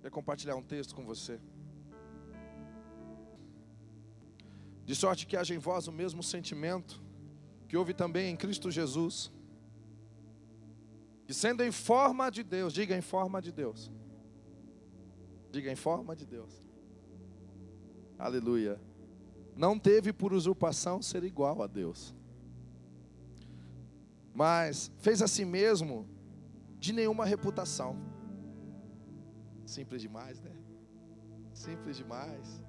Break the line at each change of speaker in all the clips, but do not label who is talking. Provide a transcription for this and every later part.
Quero compartilhar um texto com você. De sorte que haja em vós o mesmo sentimento que houve também em Cristo Jesus, que sendo em forma de Deus, diga em forma de Deus, diga em forma de Deus, aleluia, não teve por usurpação ser igual a Deus, mas fez a si mesmo de nenhuma reputação. Simples demais, né? Simples demais.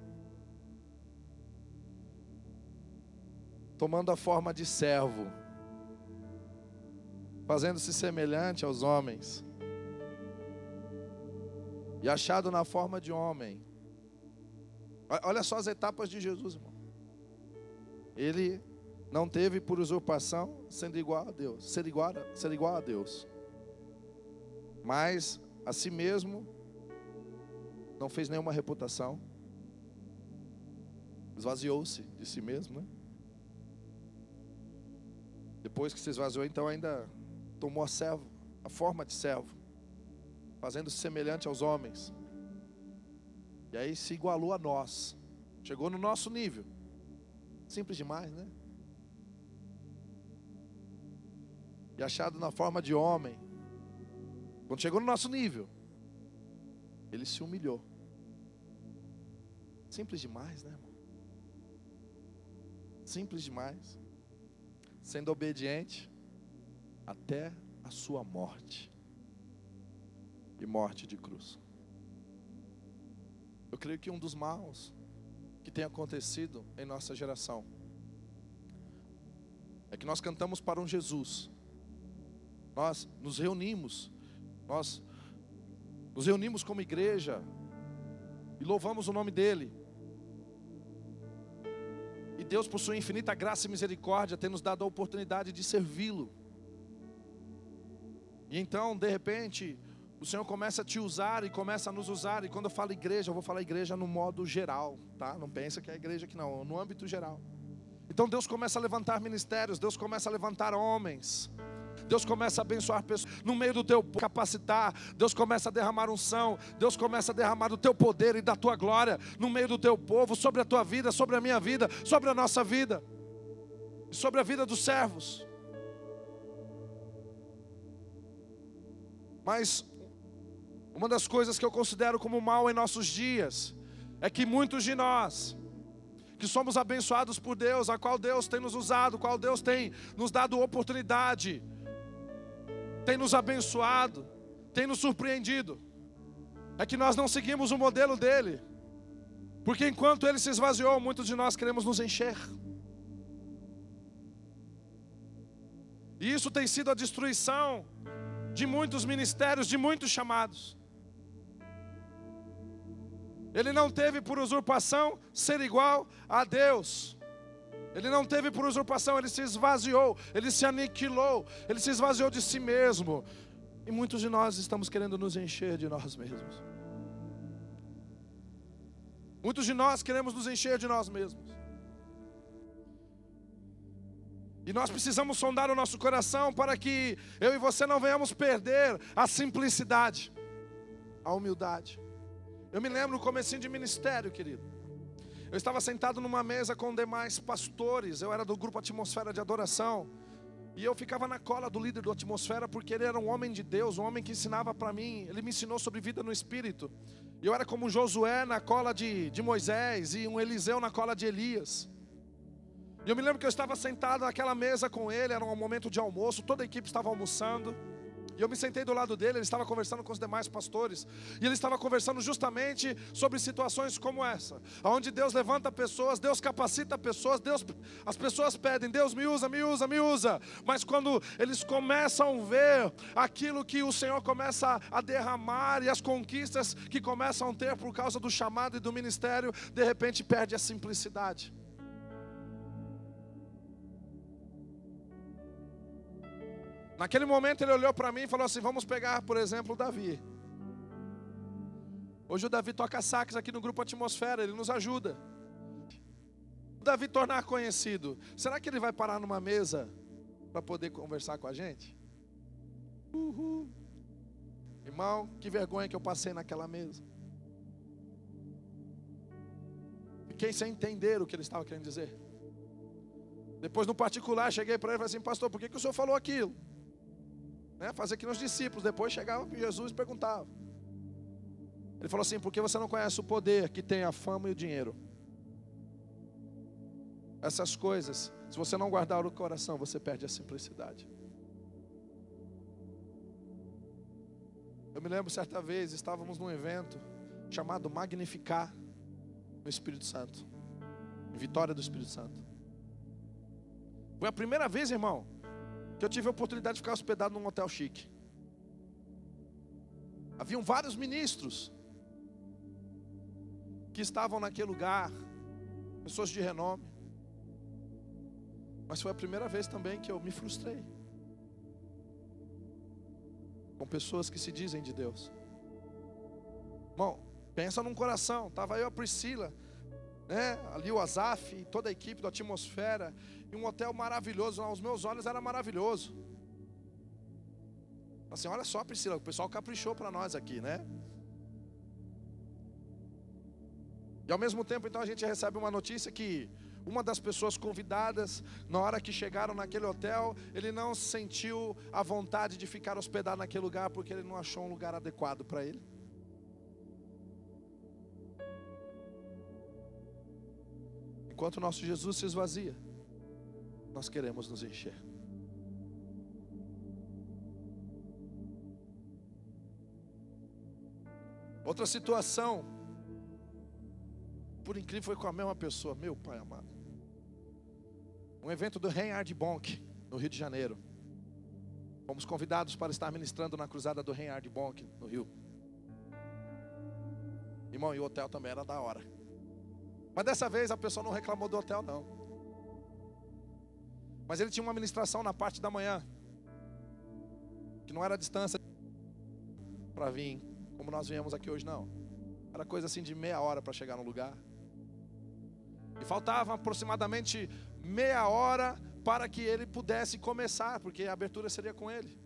Tomando a forma de servo, fazendo-se semelhante aos homens, e achado na forma de homem. Olha só as etapas de Jesus, irmão. Ele não teve por usurpação sendo igual a Deus, ser igual, ser igual a Deus. Mas a si mesmo não fez nenhuma reputação. Esvaziou-se de si mesmo, né? Depois que se esvaziou, então ainda tomou a servo, a forma de servo, fazendo-se semelhante aos homens. E aí se igualou a nós. Chegou no nosso nível. Simples demais, né? E achado na forma de homem. Quando chegou no nosso nível, ele se humilhou. Simples demais, né, irmão? Simples demais. Sendo obediente até a sua morte e morte de cruz. Eu creio que um dos maus que tem acontecido em nossa geração é que nós cantamos para um Jesus, nós nos reunimos, nós nos reunimos como igreja e louvamos o nome dEle. Deus, por sua infinita graça e misericórdia, tem nos dado a oportunidade de servi-lo. E então, de repente, o Senhor começa a te usar e começa a nos usar. E quando eu falo igreja, eu vou falar igreja no modo geral, tá? Não pensa que é igreja aqui não, no âmbito geral. Então Deus começa a levantar ministérios, Deus começa a levantar homens. Deus começa a abençoar pessoas no meio do teu capacitar, Deus começa a derramar unção, Deus começa a derramar do teu poder e da tua glória no meio do teu povo, sobre a tua vida, sobre a minha vida, sobre a nossa vida, sobre a vida dos servos. Mas uma das coisas que eu considero como mal em nossos dias é que muitos de nós que somos abençoados por Deus, a qual Deus tem nos usado, qual Deus tem nos dado oportunidade, tem nos abençoado, tem nos surpreendido. É que nós não seguimos o modelo dele. Porque enquanto ele se esvaziou, muitos de nós queremos nos encher. E isso tem sido a destruição de muitos ministérios, de muitos chamados. Ele não teve por usurpação ser igual a Deus. Ele não teve por usurpação, ele se esvaziou, ele se aniquilou, ele se esvaziou de si mesmo. E muitos de nós estamos querendo nos encher de nós mesmos. Muitos de nós queremos nos encher de nós mesmos. E nós precisamos sondar o nosso coração para que eu e você não venhamos perder a simplicidade, a humildade. Eu me lembro no comecinho de ministério, querido. Eu estava sentado numa mesa com demais pastores, eu era do grupo Atmosfera de Adoração. E eu ficava na cola do líder do Atmosfera porque ele era um homem de Deus, um homem que ensinava para mim, ele me ensinou sobre vida no Espírito. E eu era como Josué na cola de, de Moisés e um Eliseu na cola de Elias. E eu me lembro que eu estava sentado naquela mesa com ele, era um momento de almoço, toda a equipe estava almoçando. E eu me sentei do lado dele, ele estava conversando com os demais pastores, e ele estava conversando justamente sobre situações como essa, onde Deus levanta pessoas, Deus capacita pessoas, Deus, as pessoas pedem, Deus me usa, me usa, me usa, mas quando eles começam a ver aquilo que o Senhor começa a derramar e as conquistas que começam a ter por causa do chamado e do ministério, de repente perde a simplicidade. Naquele momento ele olhou para mim e falou assim: Vamos pegar, por exemplo, o Davi. Hoje o Davi toca sax aqui no grupo Atmosfera, ele nos ajuda. O Davi tornar conhecido, será que ele vai parar numa mesa para poder conversar com a gente? Uhul. Irmão, que vergonha que eu passei naquela mesa. Fiquei sem entender o que ele estava querendo dizer. Depois, no particular, cheguei para ele e falei assim: Pastor, por que, que o senhor falou aquilo? Né? Fazer aqui nos discípulos. Depois chegava Jesus e perguntava. Ele falou assim: Porque você não conhece o poder que tem a fama e o dinheiro. Essas coisas, se você não guardar o coração, você perde a simplicidade. Eu me lembro certa vez, estávamos num evento chamado Magnificar no Espírito Santo. Vitória do Espírito Santo. Foi a primeira vez, irmão, que eu tive a oportunidade de ficar hospedado num hotel chique. Haviam vários ministros que estavam naquele lugar, pessoas de renome. Mas foi a primeira vez também que eu me frustrei com pessoas que se dizem de Deus. Bom, pensa num coração. Tava eu a Priscila, né? Ali o Azaf, toda a equipe da atmosfera, e um hotel maravilhoso. Aos meus olhos era maravilhoso. Assim, olha só, Priscila, o pessoal caprichou para nós aqui, né? E ao mesmo tempo, então, a gente recebe uma notícia que uma das pessoas convidadas, na hora que chegaram naquele hotel, ele não sentiu a vontade de ficar hospedado naquele lugar porque ele não achou um lugar adequado para ele. Enquanto o nosso Jesus se esvazia, nós queremos nos encher. Outra situação, por incrível, foi com a mesma pessoa, meu pai amado. Um evento do Reinhard Bonk, no Rio de Janeiro. Fomos convidados para estar ministrando na cruzada do Reinhard Bonk, no Rio. Irmão, e o hotel também era da hora. Mas dessa vez a pessoa não reclamou do hotel, não. Mas ele tinha uma ministração na parte da manhã, que não era distância para vir, como nós viemos aqui hoje, não. Era coisa assim de meia hora para chegar no lugar. E faltava aproximadamente meia hora para que ele pudesse começar, porque a abertura seria com ele.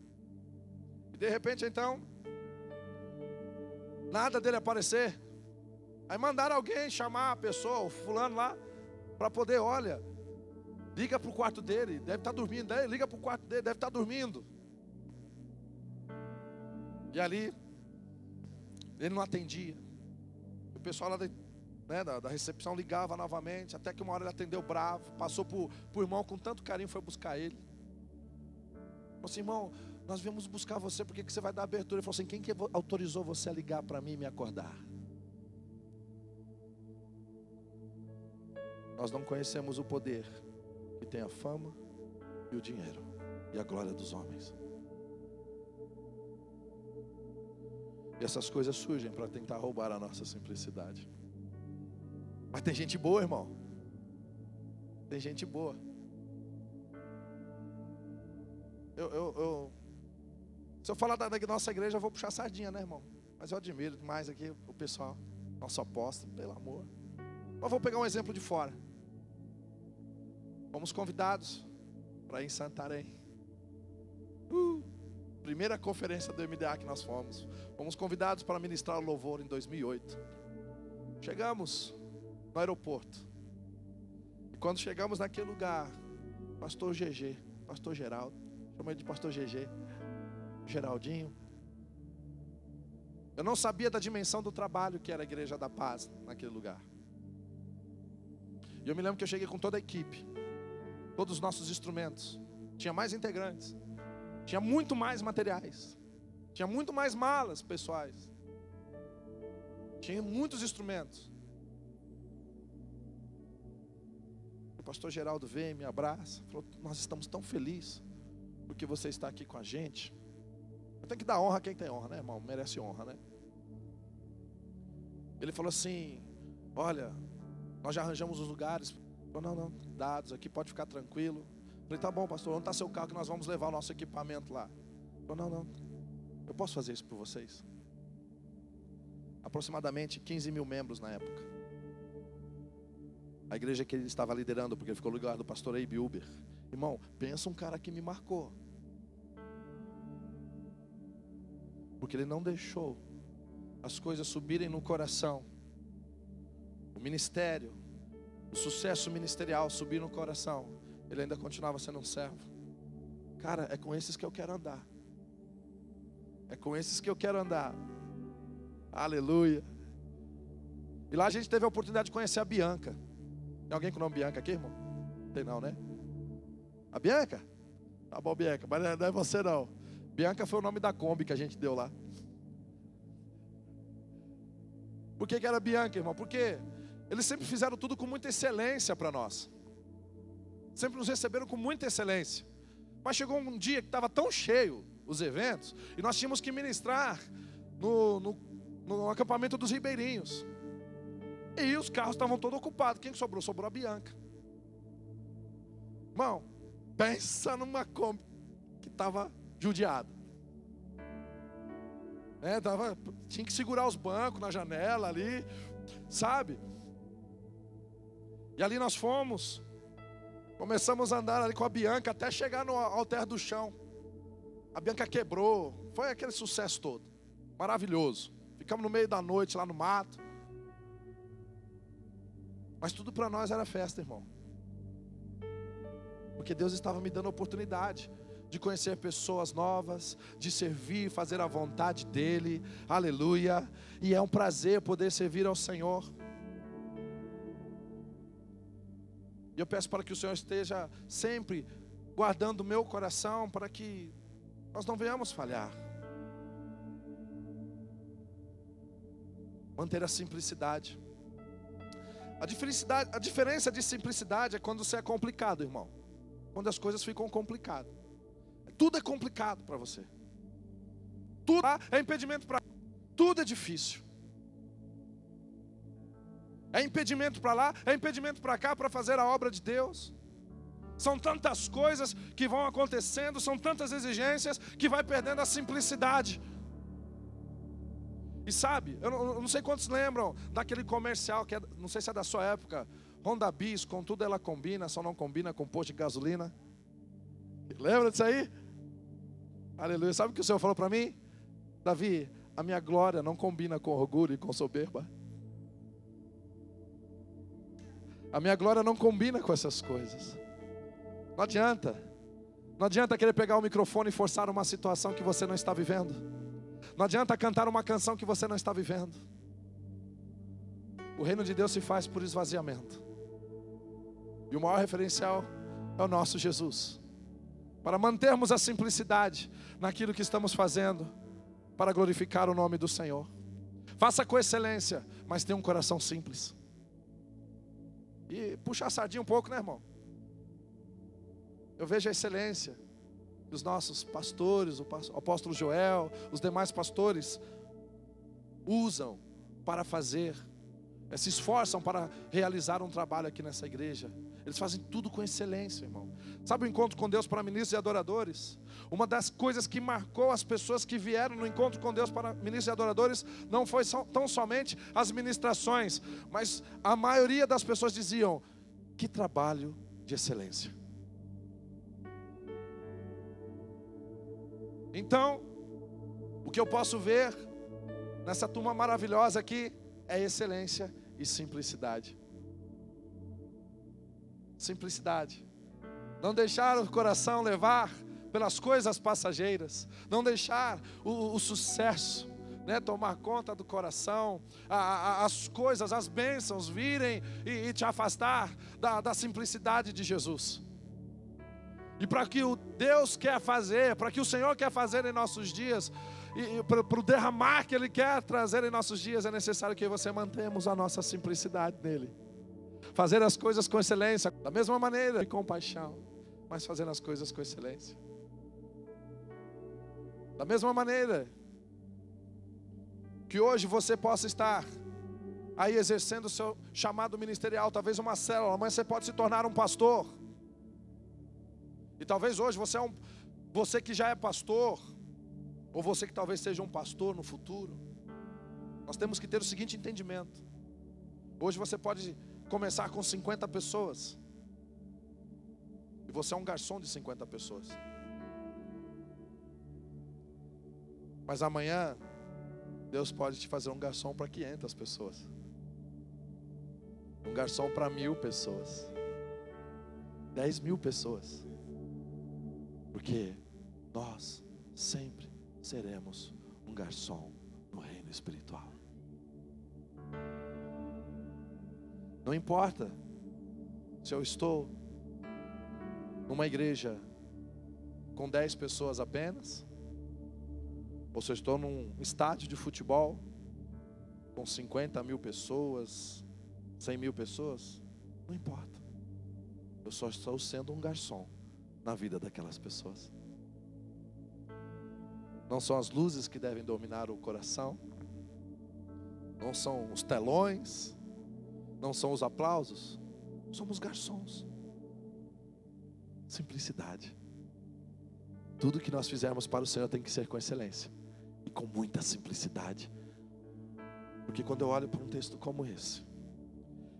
E de repente, então, nada dele aparecer. Aí mandaram alguém chamar a pessoa, o fulano lá, para poder, olha, liga para o quarto dele, deve estar tá dormindo, liga para o quarto dele, deve estar tá dormindo. E ali, ele não atendia. O pessoal lá né, da, da, recepção ligava novamente, até que uma hora ele atendeu bravo, passou por, por irmão com tanto carinho, foi buscar ele. Falou assim, irmão, nós viemos buscar você, porque que você vai dar abertura? Ele falou assim, quem que autorizou você a ligar para mim e me acordar? Nós não conhecemos o poder que tem a fama e o dinheiro e a glória dos homens. E essas coisas surgem para tentar roubar a nossa simplicidade. Mas tem gente boa, irmão. Tem gente boa. Eu, eu, eu, se eu falar da, nossa igreja, eu vou puxar sardinha, né, irmão? Mas eu admiro demais aqui o pessoal, nosso apóstolo, pelo amor. Mas vou pegar um exemplo de fora. Fomos convidados para ir em Santarém. Uh, primeira conferência do MDA que nós fomos. Fomos convidados para ministrar o louvor em 2008. Chegamos no aeroporto. E quando chegamos naquele lugar, pastor GG, pastor Geraldo, chama ele de pastor GG, Geraldinho. Eu não sabia da dimensão do trabalho que era a Igreja da Paz naquele lugar. E eu me lembro que eu cheguei com toda a equipe todos os nossos instrumentos. Tinha mais integrantes. Tinha muito mais materiais. Tinha muito mais malas pessoais. Tinha muitos instrumentos. O pastor Geraldo veio, me abraça, falou: Nós estamos tão felizes porque você está aqui com a gente. Eu tenho que dar honra a quem tem honra, né, irmão? Merece honra, né? Ele falou assim: Olha, nós já arranjamos os lugares Falou, não, não, dados aqui, pode ficar tranquilo. Falei, tá bom, pastor, onde está seu carro que nós vamos levar o nosso equipamento lá? Falou, não, não, eu posso fazer isso por vocês. Aproximadamente 15 mil membros na época. A igreja que ele estava liderando, porque ficou no lugar do pastor Abe Uber. Irmão, pensa um cara que me marcou. Porque ele não deixou as coisas subirem no coração. O ministério, sucesso ministerial subir no coração, ele ainda continuava sendo um servo. Cara, é com esses que eu quero andar. É com esses que eu quero andar. Aleluia. E lá a gente teve a oportunidade de conhecer a Bianca. Tem alguém com o nome Bianca aqui, irmão? Tem não, né? A Bianca? Tá bom, Bianca, mas não é você não. Bianca foi o nome da Kombi que a gente deu lá. Por que, que era Bianca, irmão? Porque eles sempre fizeram tudo com muita excelência para nós. Sempre nos receberam com muita excelência. Mas chegou um dia que estava tão cheio os eventos, e nós tínhamos que ministrar no, no, no acampamento dos ribeirinhos. E os carros estavam todos ocupados. Quem sobrou? Sobrou a Bianca. Irmão, pensa numa Kombi que estava judiada. É, tava, tinha que segurar os bancos na janela ali, sabe? E ali nós fomos, começamos a andar ali com a Bianca até chegar no altar do chão. A Bianca quebrou, foi aquele sucesso todo, maravilhoso. Ficamos no meio da noite lá no mato. Mas tudo para nós era festa, irmão. Porque Deus estava me dando a oportunidade de conhecer pessoas novas, de servir, fazer a vontade dEle, aleluia. E é um prazer poder servir ao Senhor. E eu peço para que o Senhor esteja sempre guardando o meu coração, para que nós não venhamos falhar. Manter a simplicidade. A, a diferença de simplicidade é quando você é complicado, irmão. Quando as coisas ficam complicadas. Tudo é complicado para você. Tudo é impedimento para. Tudo é difícil. É impedimento para lá, é impedimento para cá para fazer a obra de Deus. São tantas coisas que vão acontecendo, são tantas exigências que vai perdendo a simplicidade. E sabe, eu não, sei quantos lembram daquele comercial que é, não sei se é da sua época, Honda Bis, com tudo ela combina, só não combina com posto de gasolina. Lembra disso aí? Aleluia. Sabe o que o Senhor falou para mim? Davi, a minha glória não combina com orgulho e com soberba. A minha glória não combina com essas coisas. Não adianta. Não adianta querer pegar o microfone e forçar uma situação que você não está vivendo. Não adianta cantar uma canção que você não está vivendo. O reino de Deus se faz por esvaziamento. E o maior referencial é o nosso Jesus. Para mantermos a simplicidade naquilo que estamos fazendo, para glorificar o nome do Senhor. Faça com excelência, mas tenha um coração simples. E puxa a sardinha um pouco, né, irmão? Eu vejo a excelência dos nossos pastores, o apóstolo Joel, os demais pastores usam para fazer, eh, se esforçam para realizar um trabalho aqui nessa igreja. Eles fazem tudo com excelência, irmão. Sabe o encontro com Deus para ministros e adoradores? Uma das coisas que marcou as pessoas que vieram no encontro com Deus para ministros e adoradores não foi tão somente as ministrações, mas a maioria das pessoas diziam: que trabalho de excelência. Então, o que eu posso ver nessa turma maravilhosa aqui é excelência e simplicidade. Simplicidade. Não deixar o coração levar pelas coisas passageiras. Não deixar o, o sucesso né, tomar conta do coração, a, a, as coisas, as bênçãos virem e, e te afastar da, da simplicidade de Jesus. E para que o Deus quer fazer, para que o Senhor quer fazer em nossos dias, e, e para o derramar que Ele quer trazer em nossos dias, é necessário que você mantemos a nossa simplicidade nele. Fazer as coisas com excelência, da mesma maneira, e com paixão, mas fazendo as coisas com excelência. Da mesma maneira que hoje você possa estar aí exercendo o seu chamado ministerial, talvez uma célula, amanhã você pode se tornar um pastor. E talvez hoje você é um você que já é pastor, ou você que talvez seja um pastor no futuro. Nós temos que ter o seguinte entendimento. Hoje você pode começar com 50 pessoas. E você é um garçom de 50 pessoas. Mas amanhã Deus pode te fazer um garçom para 500 pessoas. Um garçom para mil pessoas. Dez mil pessoas. Porque nós sempre seremos um garçom no reino espiritual. Não importa se eu estou numa igreja com 10 pessoas apenas, ou se eu estou num estádio de futebol com 50 mil pessoas, 100 mil pessoas, não importa. Eu só estou sendo um garçom na vida daquelas pessoas. Não são as luzes que devem dominar o coração, não são os telões, não são os aplausos, somos garçons. Simplicidade. Tudo que nós fizermos para o Senhor tem que ser com excelência e com muita simplicidade. Porque quando eu olho para um texto como esse,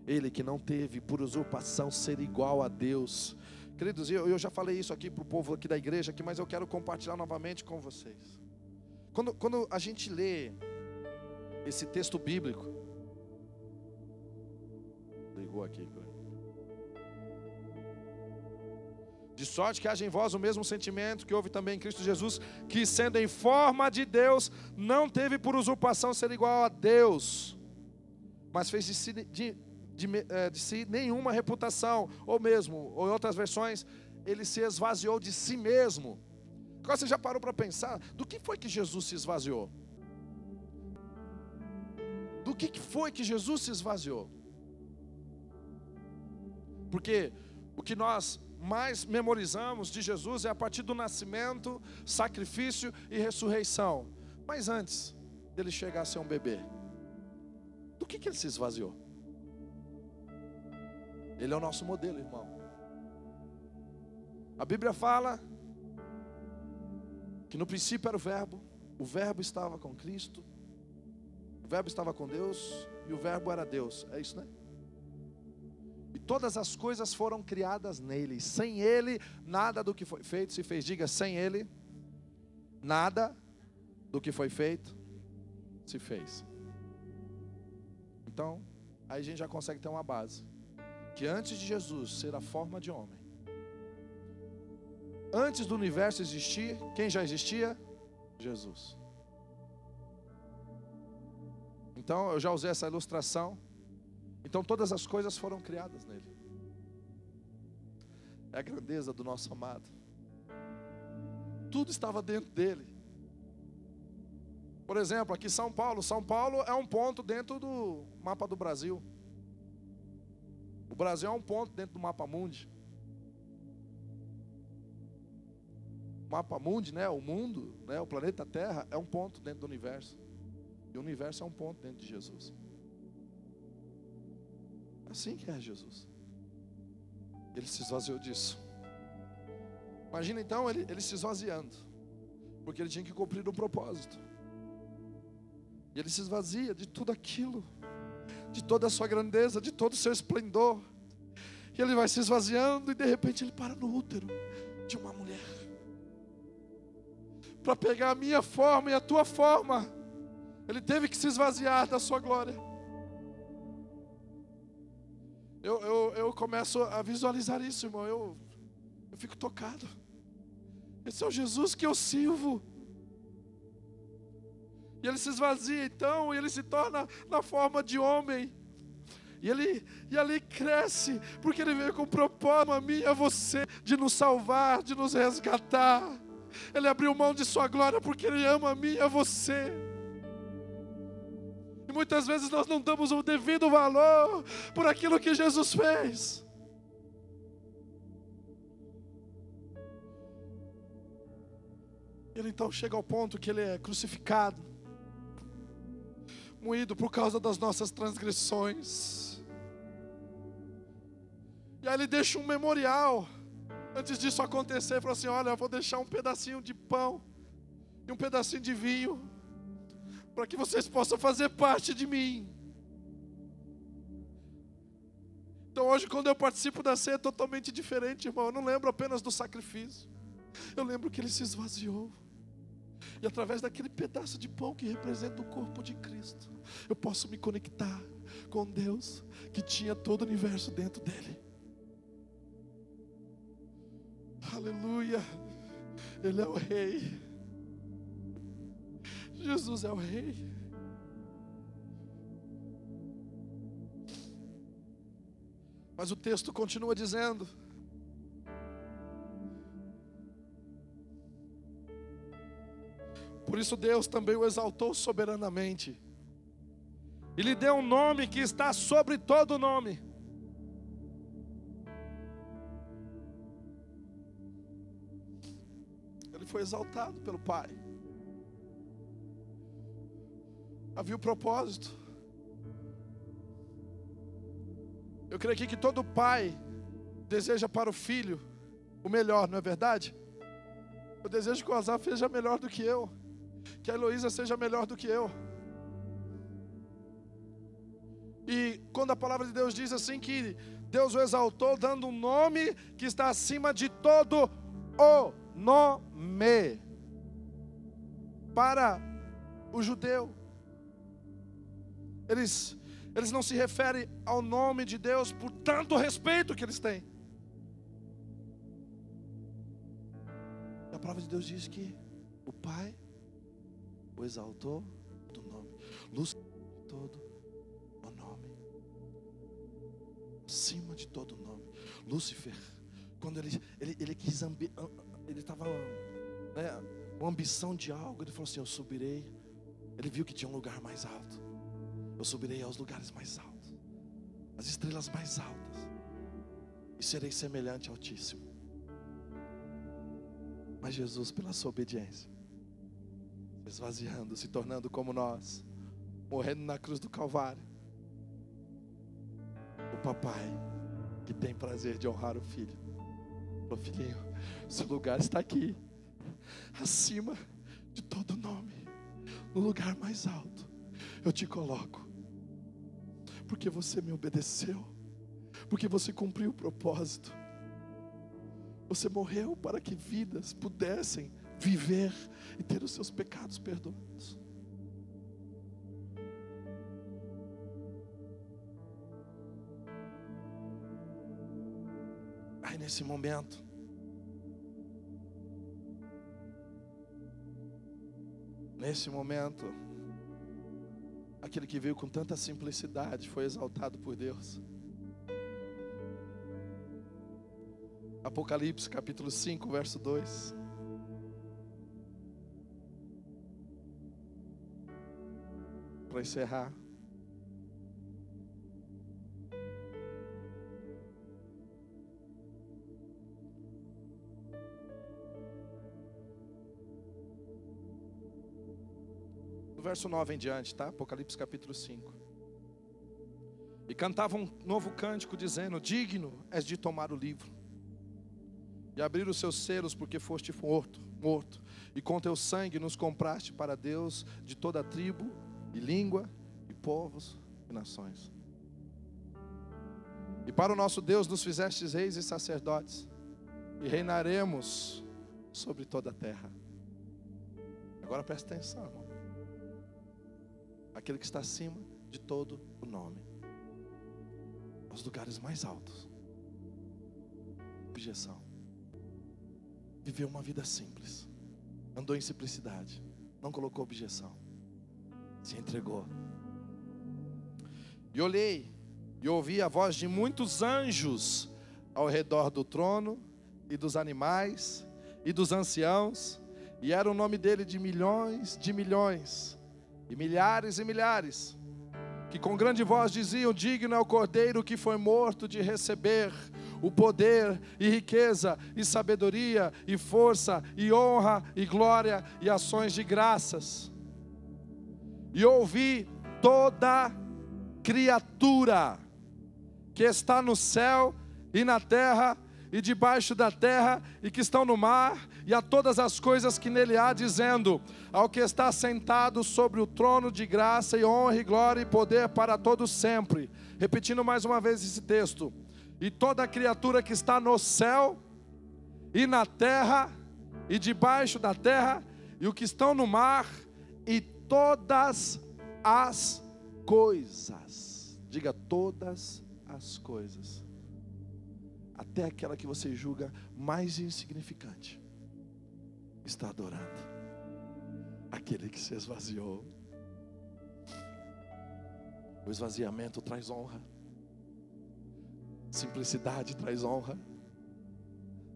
ele que não teve por usurpação ser igual a Deus. Queridos, eu, eu já falei isso aqui para o povo aqui da igreja, aqui, mas eu quero compartilhar novamente com vocês. Quando, quando a gente lê esse texto bíblico, ligou aqui, De sorte que haja em vós o mesmo sentimento que houve também em Cristo Jesus, que sendo em forma de Deus, não teve por usurpação ser igual a Deus, mas fez de si, de, de, eh, de si nenhuma reputação, ou mesmo, ou em outras versões, ele se esvaziou de si mesmo. Agora você já parou para pensar do que foi que Jesus se esvaziou? Do que foi que Jesus se esvaziou? Porque o que nós mais memorizamos de Jesus é a partir do nascimento, sacrifício e ressurreição. Mas antes dele chegar a ser um bebê, do que, que ele se esvaziou? Ele é o nosso modelo, irmão. A Bíblia fala que no princípio era o Verbo, o Verbo estava com Cristo, o Verbo estava com Deus e o Verbo era Deus. É isso, né? E todas as coisas foram criadas nele. Sem ele, nada do que foi feito se fez. Diga, sem ele, nada do que foi feito se fez. Então, aí a gente já consegue ter uma base. Que antes de Jesus ser a forma de homem, antes do universo existir, quem já existia? Jesus. Então, eu já usei essa ilustração então todas as coisas foram criadas nele. É a grandeza do nosso amado. Tudo estava dentro dele. Por exemplo, aqui São Paulo. São Paulo é um ponto dentro do mapa do Brasil. O Brasil é um ponto dentro do mapa mundi. Mapa mundi, né, o mundo, né, o planeta Terra é um ponto dentro do universo. E o universo é um ponto dentro de Jesus. Assim que é Jesus. Ele se esvaziou disso. Imagina então ele, ele se esvaziando, porque ele tinha que cumprir um propósito. E ele se esvazia de tudo aquilo, de toda a sua grandeza, de todo o seu esplendor. E ele vai se esvaziando e de repente ele para no útero de uma mulher. Para pegar a minha forma e a tua forma. Ele teve que se esvaziar da sua glória eu, eu, eu começo a visualizar isso, irmão. Eu, eu fico tocado. Esse é o Jesus que eu sirvo. E ele se esvazia então, e ele se torna na forma de homem. E ele e ali cresce, porque ele veio com o propósito a mim e a você de nos salvar, de nos resgatar. Ele abriu mão de sua glória porque ele ama a mim e a você muitas vezes nós não damos o devido valor por aquilo que Jesus fez. Ele então chega ao ponto que ele é crucificado, moído por causa das nossas transgressões. E aí ele deixa um memorial. Antes disso acontecer, ele falou assim: Olha, eu vou deixar um pedacinho de pão e um pedacinho de vinho para que vocês possam fazer parte de mim. Então hoje, quando eu participo da ceia, é totalmente diferente, irmão. Eu não lembro apenas do sacrifício. Eu lembro que ele se esvaziou. E através daquele pedaço de pão que representa o corpo de Cristo, eu posso me conectar com Deus que tinha todo o universo dentro dele. Aleluia. Ele é o rei. Jesus é o rei. Mas o texto continua dizendo: Por isso Deus também o exaltou soberanamente. E lhe deu um nome que está sobre todo nome. Ele foi exaltado pelo Pai. Havia o propósito. Eu creio aqui que todo pai deseja para o filho o melhor, não é verdade? Eu desejo que o Azar seja melhor do que eu que a Heloísa seja melhor do que eu. E quando a palavra de Deus diz assim que Deus o exaltou, dando um nome que está acima de todo o nome para o judeu. Eles, eles não se referem ao nome de Deus por tanto respeito que eles têm. E a palavra de Deus diz que o Pai o exaltou do nome, luz de todo o nome, acima de todo o nome. Lúcifer, quando ele, ele, ele quis, ele estava né, com ambição de algo, ele falou assim: Eu subirei. Ele viu que tinha um lugar mais alto. Eu subirei aos lugares mais altos, as estrelas mais altas, e serei semelhante ao Altíssimo. Mas Jesus, pela sua obediência, esvaziando, se tornando como nós, morrendo na cruz do Calvário. O papai que tem prazer de honrar o filho. Falou, filhinho, seu lugar está aqui, acima de todo nome, no lugar mais alto. Eu te coloco, porque você me obedeceu, porque você cumpriu o propósito. Você morreu para que vidas pudessem viver e ter os seus pecados perdoados. Aí nesse momento, nesse momento, aquele que veio com tanta simplicidade foi exaltado por Deus. Apocalipse capítulo 5, verso 2. para encerrar. Verso 9 em diante, tá? Apocalipse capítulo 5. E cantava um novo cântico, dizendo: Digno és de tomar o livro e abrir os seus selos, porque foste morto, morto, e com teu sangue nos compraste para Deus de toda tribo, e língua, e povos, e nações. E para o nosso Deus nos fizestes reis e sacerdotes, e reinaremos sobre toda a terra. Agora presta atenção, irmão. Aquele que está acima de todo o nome, aos lugares mais altos. Objeção. Viveu uma vida simples, andou em simplicidade, não colocou objeção se entregou. E olhei e ouvi a voz de muitos anjos ao redor do trono e dos animais e dos anciãos, e era o nome dele de milhões de milhões, e milhares e milhares, que com grande voz diziam: Digno é o cordeiro que foi morto de receber o poder e riqueza e sabedoria e força e honra e glória e ações de graças. E ouvi toda criatura que está no céu e na terra e debaixo da terra e que estão no mar e a todas as coisas que nele há, dizendo: Ao que está sentado sobre o trono de graça e honra e glória e poder para todos sempre. Repetindo mais uma vez esse texto. E toda criatura que está no céu e na terra e debaixo da terra e o que estão no mar e todas as coisas. Diga todas as coisas. Até aquela que você julga mais insignificante está adorando aquele que se esvaziou. O esvaziamento traz honra. Simplicidade traz honra.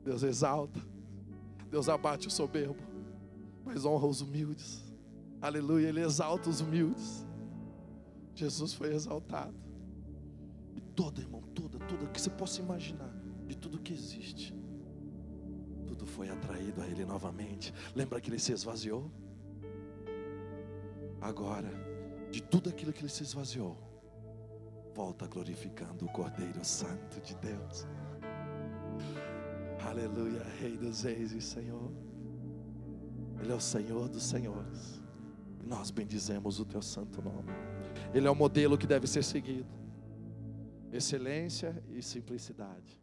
Deus exalta. Deus abate o soberbo, mas honra os humildes. Aleluia, Ele exalta os humildes. Jesus foi exaltado. E toda, irmão, toda, toda que você possa imaginar, de tudo que existe, tudo foi atraído a Ele novamente. Lembra que Ele se esvaziou? Agora, de tudo aquilo que Ele se esvaziou, volta glorificando o Cordeiro Santo de Deus. Aleluia, Rei dos Reis e Senhor. Ele é o Senhor dos Senhores. E nós bendizemos o teu santo nome. Ele é o modelo que deve ser seguido. Excelência e simplicidade.